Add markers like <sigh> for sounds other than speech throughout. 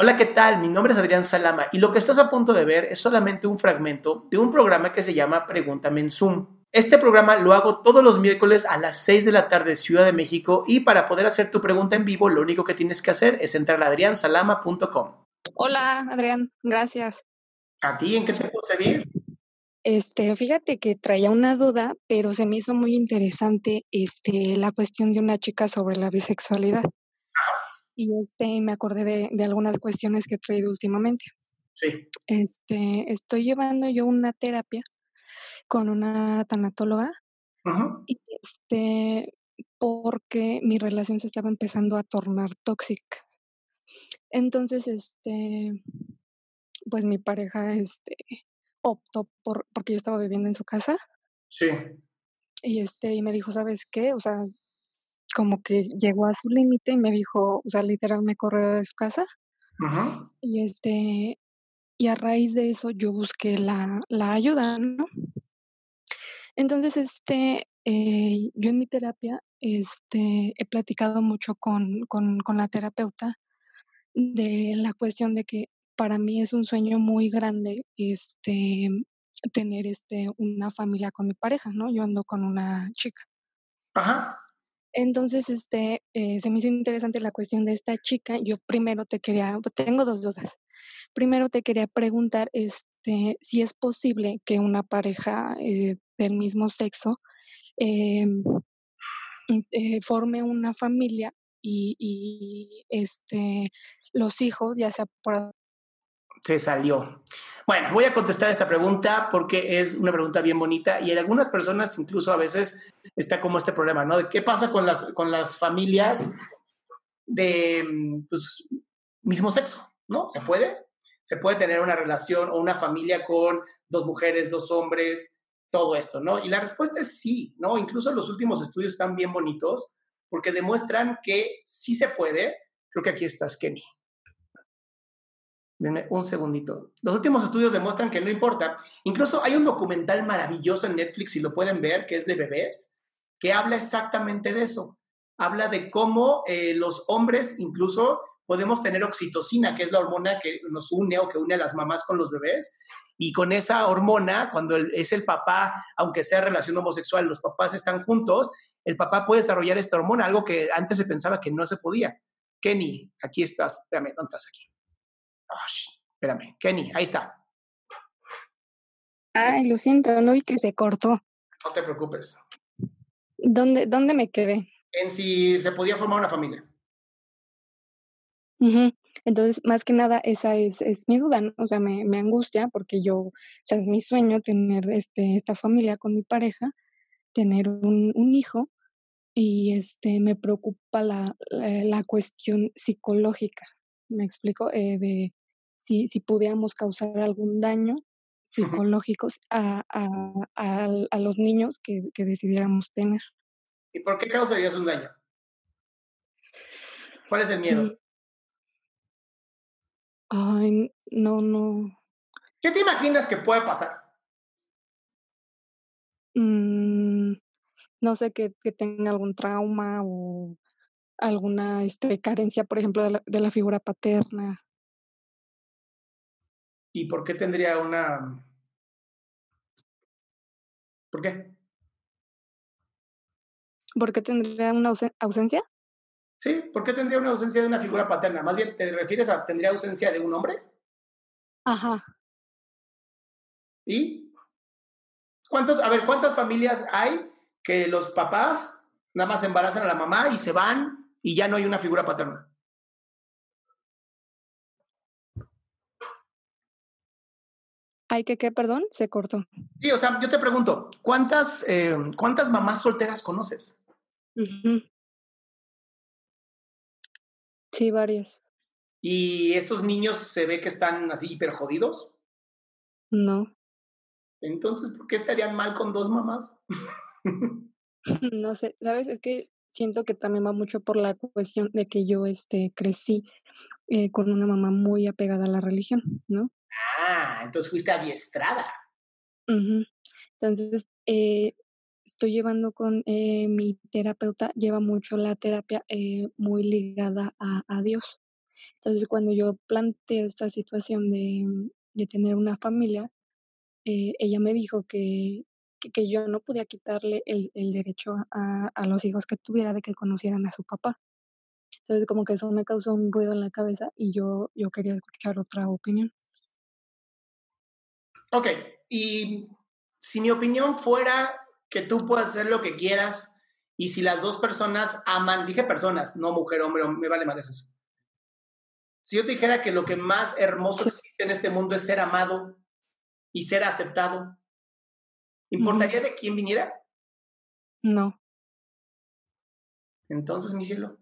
Hola, ¿qué tal? Mi nombre es Adrián Salama y lo que estás a punto de ver es solamente un fragmento de un programa que se llama Pregúntame en Zoom. Este programa lo hago todos los miércoles a las 6 de la tarde Ciudad de México y para poder hacer tu pregunta en vivo lo único que tienes que hacer es entrar a adriansalama.com. Hola, Adrián, gracias. ¿A ti en qué te puedo servir? Este, fíjate que traía una duda, pero se me hizo muy interesante este, la cuestión de una chica sobre la bisexualidad. Y este, me acordé de, de algunas cuestiones que he traído últimamente. Sí. Este, estoy llevando yo una terapia con una tanatóloga Ajá. y este, porque mi relación se estaba empezando a tornar tóxica. Entonces, este, pues mi pareja, este, optó por, porque yo estaba viviendo en su casa Sí. y este, y me dijo, ¿sabes qué? O sea, como que llegó a su límite y me dijo, o sea, literal me corrió de su casa Ajá. y este, y a raíz de eso yo busqué la, la ayuda, ¿no? Entonces, este, eh, yo en mi terapia, este, he platicado mucho con, con, con la terapeuta de la cuestión de que para mí es un sueño muy grande, este, tener, este, una familia con mi pareja, ¿no? Yo ando con una chica. Ajá. Entonces, este, eh, se me hizo interesante la cuestión de esta chica. Yo primero te quería, tengo dos dudas. Primero te quería preguntar, este, si es posible que una pareja eh, del mismo sexo eh, mm, eh, forme una familia y, y, este, los hijos, ya sea por Se salió. Bueno, voy a contestar esta pregunta porque es una pregunta bien bonita y en algunas personas incluso a veces está como este problema, ¿no? De qué pasa con las, con las familias de pues, mismo sexo, ¿no? ¿Se puede? Se puede tener una relación o una familia con dos mujeres, dos hombres, todo esto, ¿no? Y la respuesta es sí, ¿no? Incluso los últimos estudios están bien bonitos porque demuestran que sí se puede. Creo que aquí estás, Kenny. Denme un segundito. Los últimos estudios demuestran que no importa. Incluso hay un documental maravilloso en Netflix, si lo pueden ver, que es de bebés, que habla exactamente de eso. Habla de cómo eh, los hombres incluso podemos tener oxitocina, que es la hormona que nos une o que une a las mamás con los bebés. Y con esa hormona, cuando es el papá, aunque sea relación homosexual, los papás están juntos, el papá puede desarrollar esta hormona, algo que antes se pensaba que no se podía. Kenny, aquí estás. Espérame, ¿dónde estás aquí? Oh, espérame, Kenny, ahí está. Ay, lo siento, no vi que se cortó. No te preocupes. ¿Dónde, dónde me quedé? En si se podía formar una familia. Uh -huh. Entonces, más que nada, esa es, es mi duda, ¿no? O sea, me, me, angustia porque yo, o sea, es mi sueño tener este, esta familia con mi pareja, tener un, un hijo y este, me preocupa la, la, la cuestión psicológica, me explico, eh, de si, si pudiéramos causar algún daño psicológico a, a, a, a los niños que, que, decidiéramos tener. ¿Y por qué causarías un daño? ¿Cuál es el miedo? Mm. Ay, no, no. ¿Qué te imaginas que puede pasar? Mm, no sé, que, que, tenga algún trauma o, alguna este, carencia, por ejemplo, de la, de la figura paterna. ¿Y por qué tendría una... ¿Por qué? ¿Por qué tendría una ausencia? Sí, ¿por qué tendría una ausencia de una figura paterna? Más bien, ¿te refieres a tendría ausencia de un hombre? Ajá. ¿Y? ¿Cuántos, a ver, cuántas familias hay que los papás nada más embarazan a la mamá y se van y ya no hay una figura paterna? ¿Hay que qué, perdón? Se cortó. Sí, o sea, yo te pregunto, ¿cuántas, eh, ¿cuántas mamás solteras conoces? Sí, varias. ¿Y estos niños se ve que están así hiper jodidos? No. Entonces, ¿por qué estarían mal con dos mamás? <laughs> no sé, ¿sabes? Es que siento que también va mucho por la cuestión de que yo este, crecí eh, con una mamá muy apegada a la religión, ¿no? Ah, entonces fuiste adiestrada. Entonces, eh, estoy llevando con eh, mi terapeuta, lleva mucho la terapia eh, muy ligada a, a, Dios. Entonces, cuando yo planteo esta situación de, de tener una familia, eh, ella me dijo que, que, yo no podía quitarle el, el derecho a, a, los hijos que tuviera de que conocieran a su papá. Entonces, como que eso me causó un ruido en la cabeza y yo, yo quería escuchar otra opinión. Ok, y si mi opinión fuera que tú puedas hacer lo que quieras y si las dos personas aman, dije personas, no mujer, hombre, me vale más eso. Si yo te dijera que lo que más hermoso sí. existe en este mundo es ser amado y ser aceptado, ¿importaría uh -huh. de quién viniera? No. Entonces, mi cielo.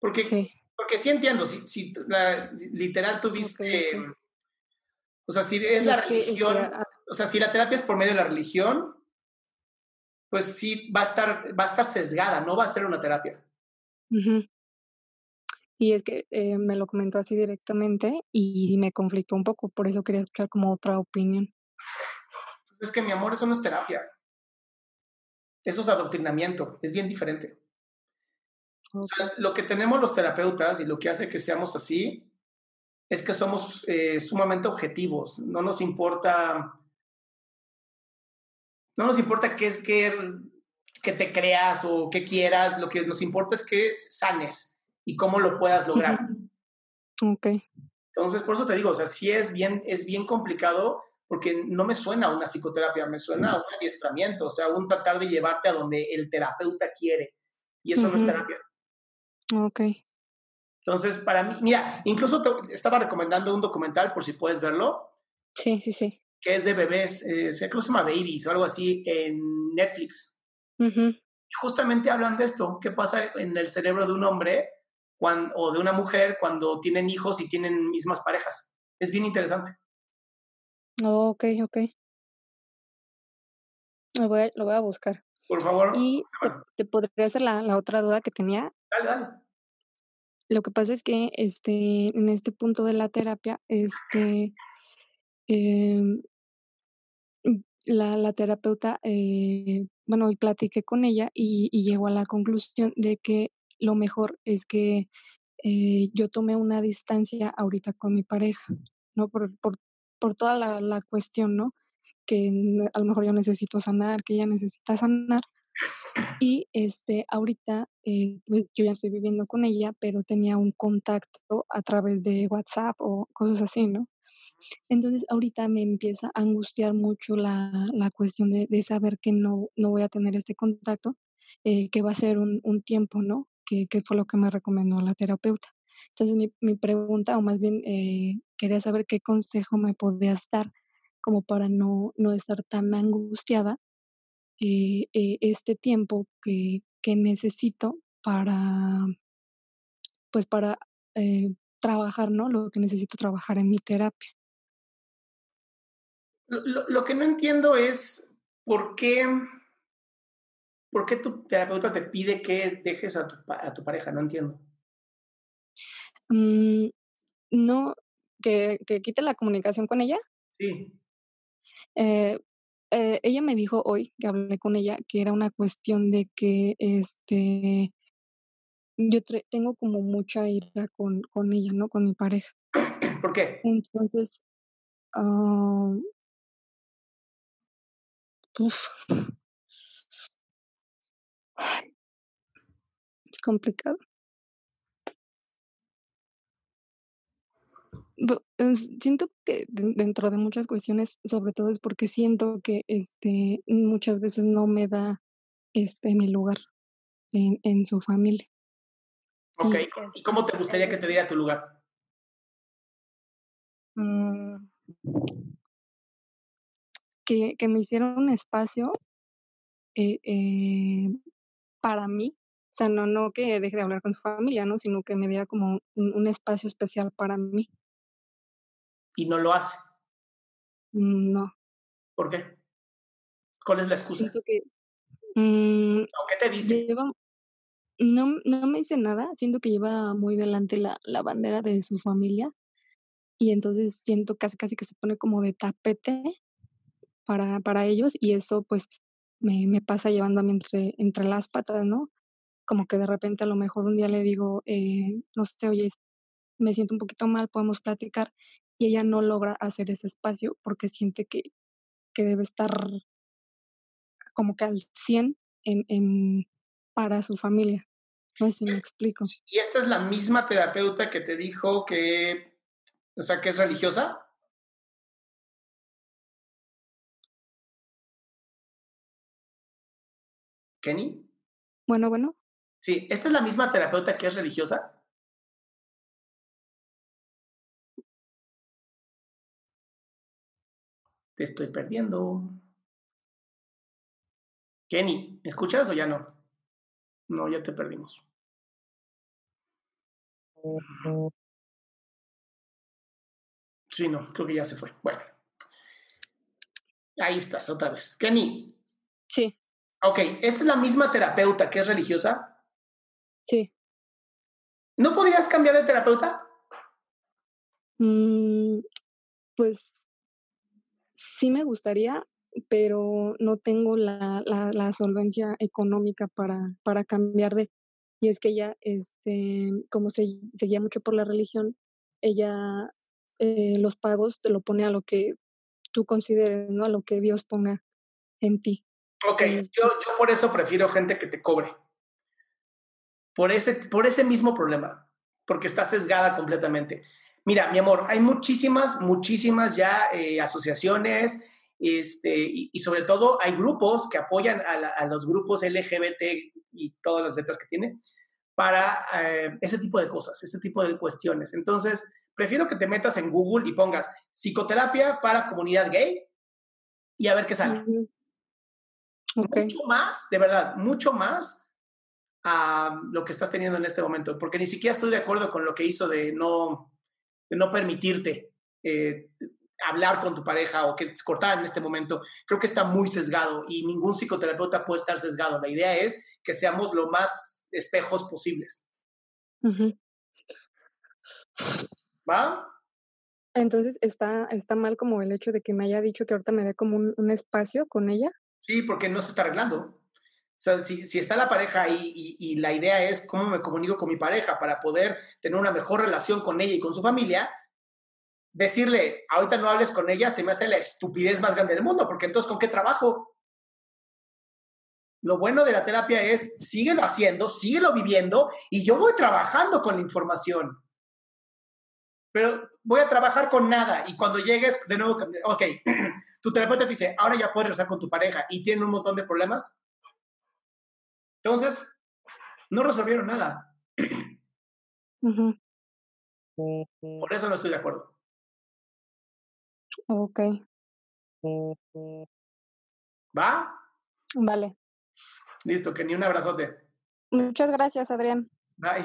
Porque sí, porque sí entiendo, si, si la, literal tuviste, okay, okay. O sea, si es la religión, es que, o sea, si la terapia es por medio de la religión, pues sí va a estar, va a estar sesgada, no va a ser una terapia. Uh -huh. Y es que eh, me lo comentó así directamente y me conflictó un poco, por eso quería escuchar como otra opinión. Pues es que mi amor, eso no es terapia. Eso es adoctrinamiento, es bien diferente. Okay. O sea, lo que tenemos los terapeutas y lo que hace que seamos así es que somos eh, sumamente objetivos. No nos importa no nos importa qué es que, que te creas o qué quieras, lo que nos importa es que sanes y cómo lo puedas lograr. Ok. Entonces, por eso te digo, o sea, sí es bien, es bien complicado porque no me suena una psicoterapia, me suena a un adiestramiento, o sea, un tratar de llevarte a donde el terapeuta quiere. Y eso uh -huh. no es terapia. Ok. Entonces, para mí, mira, incluso te estaba recomendando un documental por si puedes verlo. Sí, sí, sí que es de bebés, eh, creo que se llama Babies o algo así, en Netflix. Uh -huh. Y justamente hablan de esto, qué pasa en el cerebro de un hombre cuando, o de una mujer cuando tienen hijos y tienen mismas parejas. Es bien interesante. Oh, ok, ok. Lo voy a, lo voy a buscar. Por favor. Y te, te, podría hacer la, la, otra duda que tenía. Dale, dale. Lo que pasa es que este, en este punto de la terapia, este, eh, la, la, terapeuta, eh, bueno, platiqué con ella y, y, llegó a la conclusión de que lo mejor es que eh, yo tomé una distancia ahorita con mi pareja, ¿no? Por, por, por toda la, la, cuestión, ¿no? Que a lo mejor yo necesito sanar, que ella necesita sanar. Y este, ahorita, eh, pues yo ya estoy viviendo con ella, pero tenía un contacto a través de WhatsApp o cosas así, ¿no? Entonces ahorita me empieza a angustiar mucho la, la cuestión de, de, saber que no, no voy a tener este contacto, eh, que va a ser un, un tiempo, ¿no? Que, que, fue lo que me recomendó la terapeuta. Entonces mi, mi pregunta, o más bien eh, quería saber qué consejo me podías dar como para no, no estar tan angustiada eh, este tiempo que, que necesito para, pues para eh, trabajar, ¿no? Lo que necesito trabajar en mi terapia. Lo, lo, que no entiendo es por qué, por qué tu terapeuta te pide que dejes a tu, a tu pareja, no entiendo. Mm, no, que, que, quite la comunicación con ella. Sí. Eh, eh, ella me dijo hoy que hablé con ella que era una cuestión de que este yo tengo como mucha ira con, con ella, ¿no? Con mi pareja. <coughs> ¿Por qué? Entonces, uh, uf, es complicado. Siento que dentro de muchas cuestiones, sobre todo es porque siento que este muchas veces no me da este mi lugar en, en su familia. Ok, ¿y cómo te gustaría que te diera tu lugar? Mm. que, que me hiciera un espacio eh, eh, para mí, o sea, no, no que deje de hablar con su familia, ¿no? Sino que me diera como un espacio especial para mí y no lo hace. Mm, no. ¿Por qué? ¿Cuál es la excusa? Que, mm, ¿Qué te dice? no, no me dice nada, siento que lleva muy delante la, la bandera de su familia y entonces siento casi casi que se pone como de tapete para, para ellos y eso pues me, me pasa llevándome entre, entre las patas, ¿no? Como que de repente a lo mejor un día le digo, eh, no sé, oye, me siento un poquito mal, podemos platicar y ella no logra hacer ese espacio porque siente que, que debe estar como que al 100 en, en, para su familia. No sé si me explico. ¿Y esta es la misma terapeuta que te dijo que, o sea, que es religiosa? ¿Kenny? Bueno, bueno. Sí, ¿esta es la misma terapeuta que es religiosa? Te estoy perdiendo. Kenny, ¿me escuchas o ya no? No, ya te perdimos. Sí, no, creo que ya se fue. Bueno. Ahí estás, otra vez. Kenny. Sí. Ok, ¿esta es la misma terapeuta que es religiosa? Sí. ¿No podrías cambiar de terapeuta? Mm, pues sí me gustaría, pero no tengo la, la, la solvencia económica para, para cambiar de... Y es que ella, este, como se seguía mucho por la religión, ella eh, los pagos te lo pone a lo que tú consideres, ¿no? A lo que Dios ponga en ti. Ok, yo, yo por eso prefiero gente que te cobre. Por ese, por ese mismo problema, porque está sesgada completamente. Mira, mi amor, hay muchísimas, muchísimas ya eh, asociaciones este, y, sobre todo hay grupos que apoyan a, los grupos LGBT y todas las letras que tiene para eh, ese tipo de cosas, este tipo de cuestiones. Entonces, prefiero que te metas en Google y pongas psicoterapia para comunidad gay y a ver qué sale. Mucho más, de verdad, mucho más a lo que estás teniendo en este momento, porque ni siquiera estoy de acuerdo con lo que hizo de no, de no permitirte eh, hablar con tu pareja o que cortar en este momento, creo que está muy sesgado y ningún psicoterapeuta puede estar sesgado. La idea es que seamos lo más espejos posibles. ¿Va? Entonces, ¿está, ¿está mal como el hecho de que me haya dicho que ahorita me dé como un, un espacio con ella? Sí, porque no se está arreglando. O sea, si, está la pareja ahí y, y, la idea es cómo me comunico con mi pareja para poder tener una mejor relación con ella y con su familia, decirle, ahorita no hables con ella, se me hace la estupidez más grande del mundo, porque entonces, ¿con qué trabajo? Lo bueno de la terapia es, síguelo haciendo, síguelo viviendo, y yo voy trabajando con la información. Pero voy a trabajar con nada, y cuando llegues, de nuevo, ok, <clears throat> tu terapeuta te dice, ahora ya puedes regresar con tu pareja, y tiene un montón de problemas, entonces, no resolvieron nada. Por eso no estoy de acuerdo. Ok. ¿Va? Vale. Listo, que ni un abrazote. Muchas gracias, Adrián. Bye.